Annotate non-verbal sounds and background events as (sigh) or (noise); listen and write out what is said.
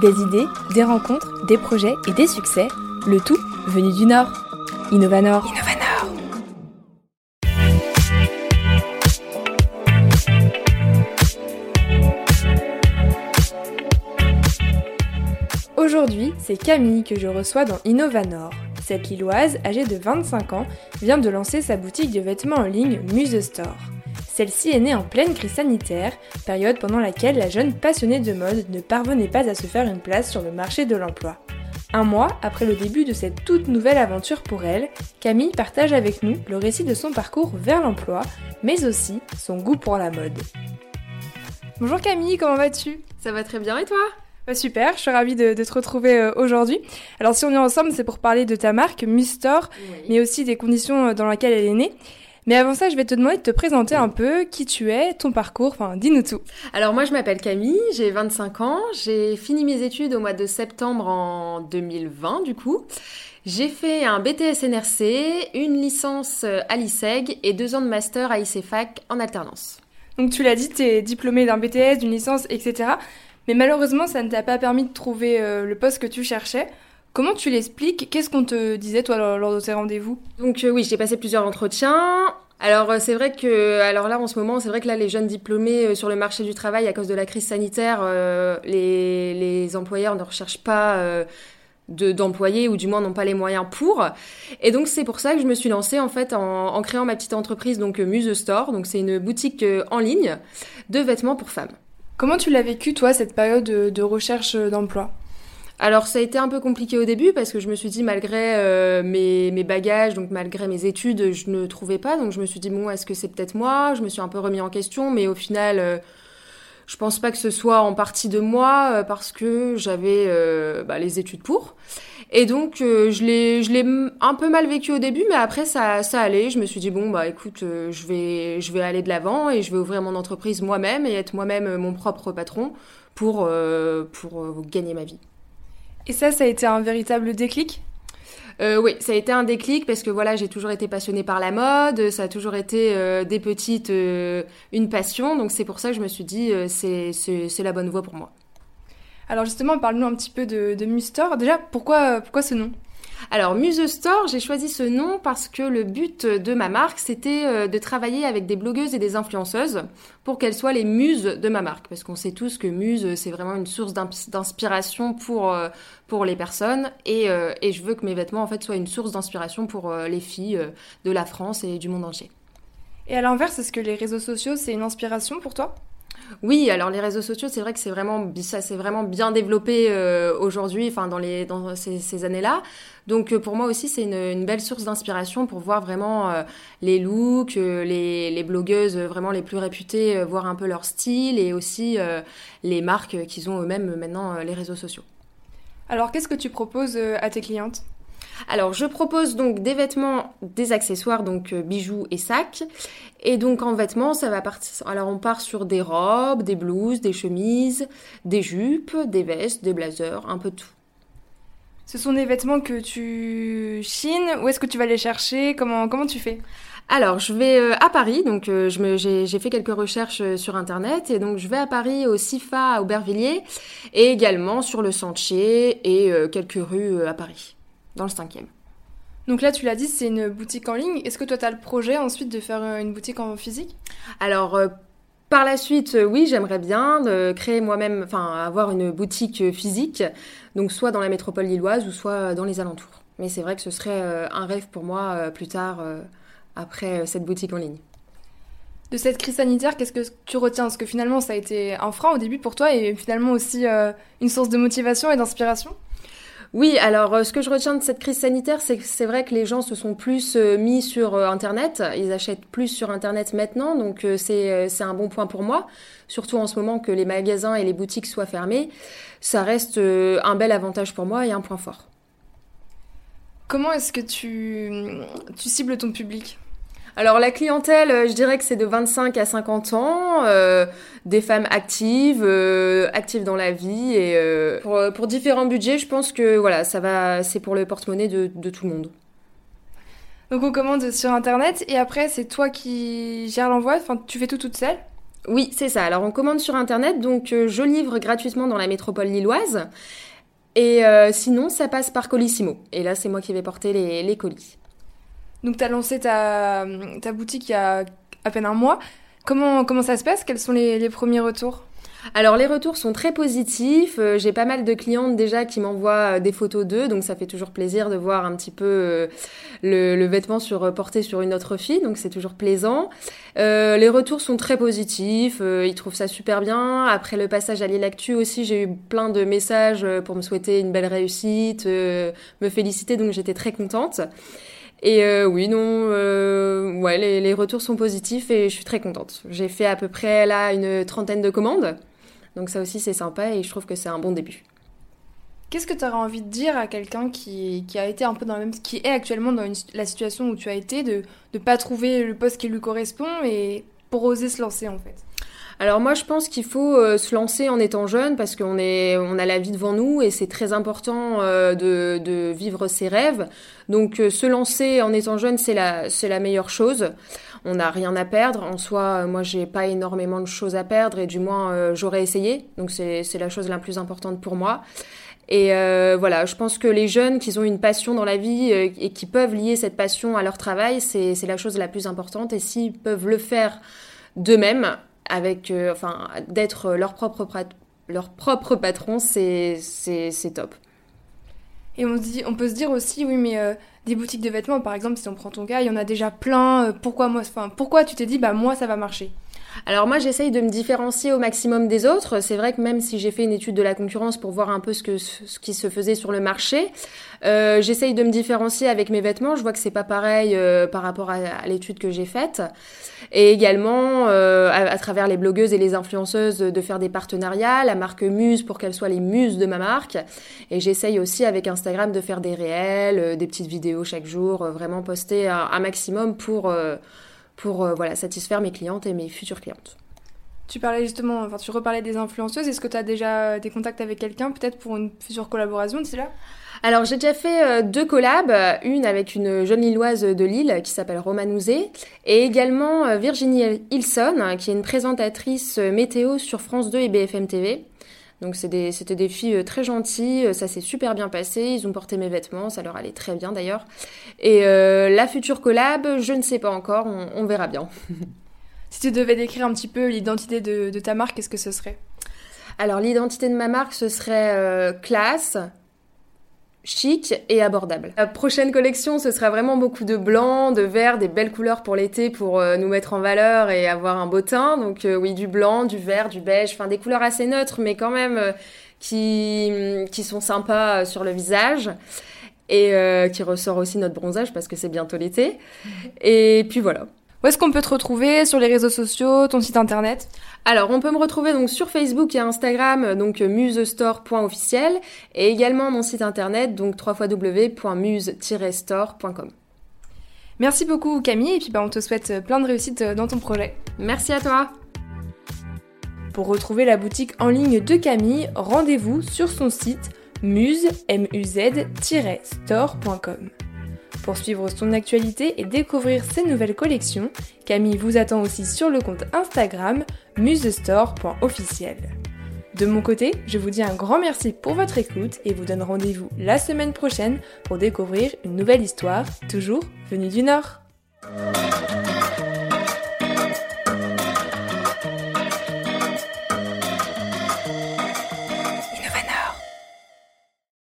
Des idées, des rencontres, des projets et des succès, le tout venu du Nord. Innovanor. Innovanor. Aujourd'hui, c'est Camille que je reçois dans Innovanor. Cette Lilloise, âgée de 25 ans, vient de lancer sa boutique de vêtements en ligne Muse Store. Celle-ci est née en pleine crise sanitaire, période pendant laquelle la jeune passionnée de mode ne parvenait pas à se faire une place sur le marché de l'emploi. Un mois après le début de cette toute nouvelle aventure pour elle, Camille partage avec nous le récit de son parcours vers l'emploi, mais aussi son goût pour la mode. Bonjour Camille, comment vas-tu? Ça va très bien et toi? Bah, super, je suis ravie de, te retrouver euh, aujourd'hui. Alors si on est ensemble, c'est pour parler de ta marque, Mustor, mais aussi des conditions euh, dans lesquelles elle est née. Mais avant ça, je vais te demander de te présenter un peu qui tu es, ton parcours, enfin dis-nous tout. Alors moi je m'appelle Camille, j'ai 25 ans, j'ai fini mes études au mois de septembre en 2020 du coup. J'ai fait un BTS NRC, une licence à l'ISEG et deux ans de master à ICFAC en alternance. Donc tu l'as dit, tu es diplômée d'un BTS, d'une licence, etc. Mais malheureusement, ça ne t'a pas permis de trouver euh, le poste que tu cherchais. Comment tu l'expliques? Qu'est-ce qu'on te disait toi lors, de tes rendez-vous? Donc euh, oui, j'ai passé plusieurs entretiens. Alors euh, c'est vrai que alors là en ce moment c'est vrai que là les jeunes diplômés euh, sur le marché du travail à cause de la crise sanitaire les, les, employeurs ne recherchent pas d'employés ou du moins n'ont pas les moyens pour. Et donc c'est pour ça que je me suis lancée en fait en, en créant ma petite entreprise donc Muse Store. Donc c'est une boutique en ligne de vêtements pour femmes. Comment tu l'as vécu toi cette période de recherche d'emploi? Alors ça a été un peu compliqué au début parce que je me suis dit malgré euh, mes, mes, bagages, donc malgré mes études, je ne trouvais pas. Donc je me suis dit bon, est-ce que c'est peut-être moi? Je me suis un peu remis en question, mais au final, euh, je pense pas que ce soit en partie de moi euh, parce que j'avais bah, les études pour. Et donc je l'ai je l'ai un peu mal vécu au début, mais après ça ça allait. Je me suis dit bon bah écoute, je vais je vais aller de l'avant et je vais ouvrir mon entreprise moi-même et être moi-même mon propre patron pour pour gagner ma vie. Et ça, ça a été un véritable déclic? Euh, oui, ça a été un déclic parce que voilà, j'ai toujours été passionnée par la mode, ça a toujours été euh, des petites euh, une passion, donc c'est pour ça que je me suis dit c'est c'est la bonne voie pour moi. Alors justement, parle-nous un petit peu de, de Mustor. Déjà, pourquoi pourquoi ce nom? Alors Muse Store, j'ai choisi ce nom parce que le but de ma marque, c'était euh, de travailler avec des blogueuses et des influenceuses pour qu'elles soient les muses de ma marque. Parce qu'on sait tous que Muse, c'est vraiment une source d'inspiration pour, euh, pour les personnes. Et, euh, et, je veux que mes vêtements, en fait, soient une source d'inspiration pour les filles de la France et du monde entier. Et à l'inverse, est-ce que les réseaux sociaux, c'est une inspiration pour toi? Oui, alors les réseaux sociaux, c'est vrai que c'est vraiment ça s'est vraiment bien développé euh, aujourd'hui, enfin dans les dans ces, années-là. Donc euh, pour moi aussi, c'est une, belle source d'inspiration pour voir vraiment euh, les looks, les, les, blogueuses vraiment les plus réputées, voir un peu leur style et aussi les marques qu'ils ont eux-mêmes maintenant les réseaux sociaux. Alors qu'est-ce que tu proposes à tes clientes? Alors, je propose donc des vêtements, des accessoires, donc euh, bijoux et sacs. Et donc en vêtements, ça va partir. Alors, on part sur des robes, des blouses, des chemises, des jupes, des vestes, des blazers, un peu tout. Ce sont des vêtements que tu chines Où est-ce que tu vas les chercher? Comment, comment tu fais? Alors, je vais euh, à Paris, donc euh, j'ai fait quelques recherches sur Internet, et donc je vais à Paris au CIFA à Aubervilliers, et également sur le Sentier et quelques rues à Paris dans le cinquième. Donc là, tu l'as dit, c'est une boutique en ligne. Est-ce que toi, tu as le projet ensuite de faire euh, une boutique en physique? Alors, euh, par la suite, euh, oui, j'aimerais bien de créer moi-même, enfin, avoir une boutique physique, donc soit dans la métropole lilloise ou soit dans les alentours. Mais c'est vrai que ce serait un rêve pour moi plus tard, après cette boutique en ligne. De cette crise sanitaire, qu'est-ce que tu retiens? Parce que finalement, ça a été un frein au début pour toi et finalement aussi une source de motivation et d'inspiration? Oui, alors euh, ce que je retiens de cette crise sanitaire, c'est que c'est vrai que les gens se sont plus euh, mis sur euh, Internet, ils achètent plus sur Internet maintenant, donc c'est c'est un bon point pour moi, surtout en ce moment que les magasins et les boutiques soient fermés, ça reste un bel avantage pour moi et un point fort. Comment est-ce que tu, tu cibles ton public? Alors la clientèle, euh, je dirais que c'est de 25 à 50 ans, euh, des femmes actives, euh, actives dans la vie et pour, différents budgets, je pense que voilà, ça va, c'est pour le porte-monnaie de, tout le monde. Donc on commande sur internet et après c'est toi qui gères l'envoi, enfin tu fais tout toute seule? Oui, c'est ça. Alors on commande sur Internet, donc je livre gratuitement dans la métropole lilloise. Et sinon, ça passe par Colissimo. Et là, c'est moi qui vais porter les, colis. Donc tu as lancé ta, ta, boutique il y a à peine un mois. Comment, comment ça se passe? Quels sont les premiers retours? Alors les retours sont très positifs. Euh, j'ai pas mal de clientes déjà qui m'envoient euh, des photos d'eux, donc ça fait toujours plaisir de voir un petit peu euh, le, vêtement sur, porté sur une autre fille, donc c'est toujours plaisant. les retours sont très positifs, ils trouvent ça super bien. Après le passage à l'Ilactu aussi, j'ai eu plein de messages pour me souhaiter une belle réussite, me féliciter, donc j'étais très contente. Et oui, non, ouais, les, retours sont positifs et je suis très contente. J'ai fait à peu près là une trentaine de commandes. Donc ça aussi c'est sympa et je trouve que c'est un bon début. Qu'est-ce que tu aurais envie de dire à quelqu'un qui, a été un peu dans la même, qui est actuellement dans la situation où tu as été, de ne pas trouver le poste qui lui correspond et pour oser se lancer en fait? Alors moi je pense qu'il faut euh, se lancer en étant jeune parce qu'on est on a la vie devant nous et c'est très important euh, de, vivre ses rêves. Donc euh, se lancer en étant jeune c'est la c'est meilleure chose. On n'a rien à perdre en soi. moi j'ai pas énormément de choses à perdre et du moins j'aurais essayé. Donc c'est c'est la chose la plus importante pour moi. Et voilà, je pense que les jeunes qui ont une passion dans la vie et qui peuvent lier cette passion à leur travail, c'est la chose la plus importante. Et s'ils peuvent le faire d'eux-mêmes, avec, euh, enfin, d'être leur propre, patron, c'est top. Et on, dit, on peut se dire aussi, oui, mais euh, des boutiques de vêtements, par exemple, si on prend ton cas, il y en a déjà plein. Euh, pourquoi moi, pourquoi tu t'es dit, bah moi, ça va marcher? Alors moi j'essaye de me différencier au maximum des autres. C'est vrai que même si j'ai fait une étude de la concurrence pour voir un peu ce, que, ce qui se faisait sur le marché, euh, j'essaye de me différencier avec mes vêtements. Je vois que c'est pas pareil euh, par rapport à, l'étude que j'ai faite. Et également euh, à, travers les blogueuses et les influenceuses de faire des partenariats, la marque Muse pour qu'elle soit les muses de ma marque. Et j'essaye aussi avec Instagram de faire des réels, des petites vidéos chaque jour, vraiment poster un maximum pour pour euh, voilà, satisfaire mes clientes et mes futures clientes. Tu parlais justement, enfin tu reparlais des influenceuses. Est-ce que tu as déjà des contacts avec quelqu'un, peut-être pour une future collaboration d'ici là? Alors j'ai déjà fait euh, deux collabs, une avec une jeune Lilloise de Lille qui s'appelle Romanouzé et également euh, Virginie Hilson qui est une présentatrice météo sur France 2 et BFM TV. Donc c'était des filles euh, très gentilles, euh, ça s'est super bien passé, ils ont porté mes vêtements, ça leur allait très bien d'ailleurs. Et euh, la future collab, je ne sais pas encore, on, verra bien. (laughs) si tu devais décrire un petit peu l'identité de, ta marque, qu'est-ce que ce serait? Alors l'identité de ma marque, ce serait classe, chic et abordable. La prochaine collection, ce sera vraiment beaucoup de blanc, de vert, des belles couleurs pour l'été pour euh, nous mettre en valeur et avoir un beau teint. Donc euh, oui, du blanc, du vert, du beige, enfin des couleurs assez neutres mais quand même euh, qui, qui sont sympas sur le visage et qui ressort aussi notre bronzage parce que c'est bientôt l'été. Et puis voilà. Où est-ce qu'on peut te retrouver sur les réseaux sociaux, ton site internet? Alors, on peut me retrouver donc sur Facebook et Instagram, donc musestore.officiel, et également mon site internet, donc www.muse-store.com. Merci beaucoup Camille, et puis bah, on te souhaite plein de réussite dans ton projet. Merci à toi Pour retrouver la boutique en ligne de Camille, rendez-vous sur son site muse-store.com. Pour suivre son actualité et découvrir ses nouvelles collections, Camille vous attend aussi sur le compte Instagram musestore.officiel. De mon côté, je vous dis un grand merci pour votre écoute et vous donne rendez-vous la semaine prochaine pour découvrir une nouvelle histoire, toujours venue du Nord.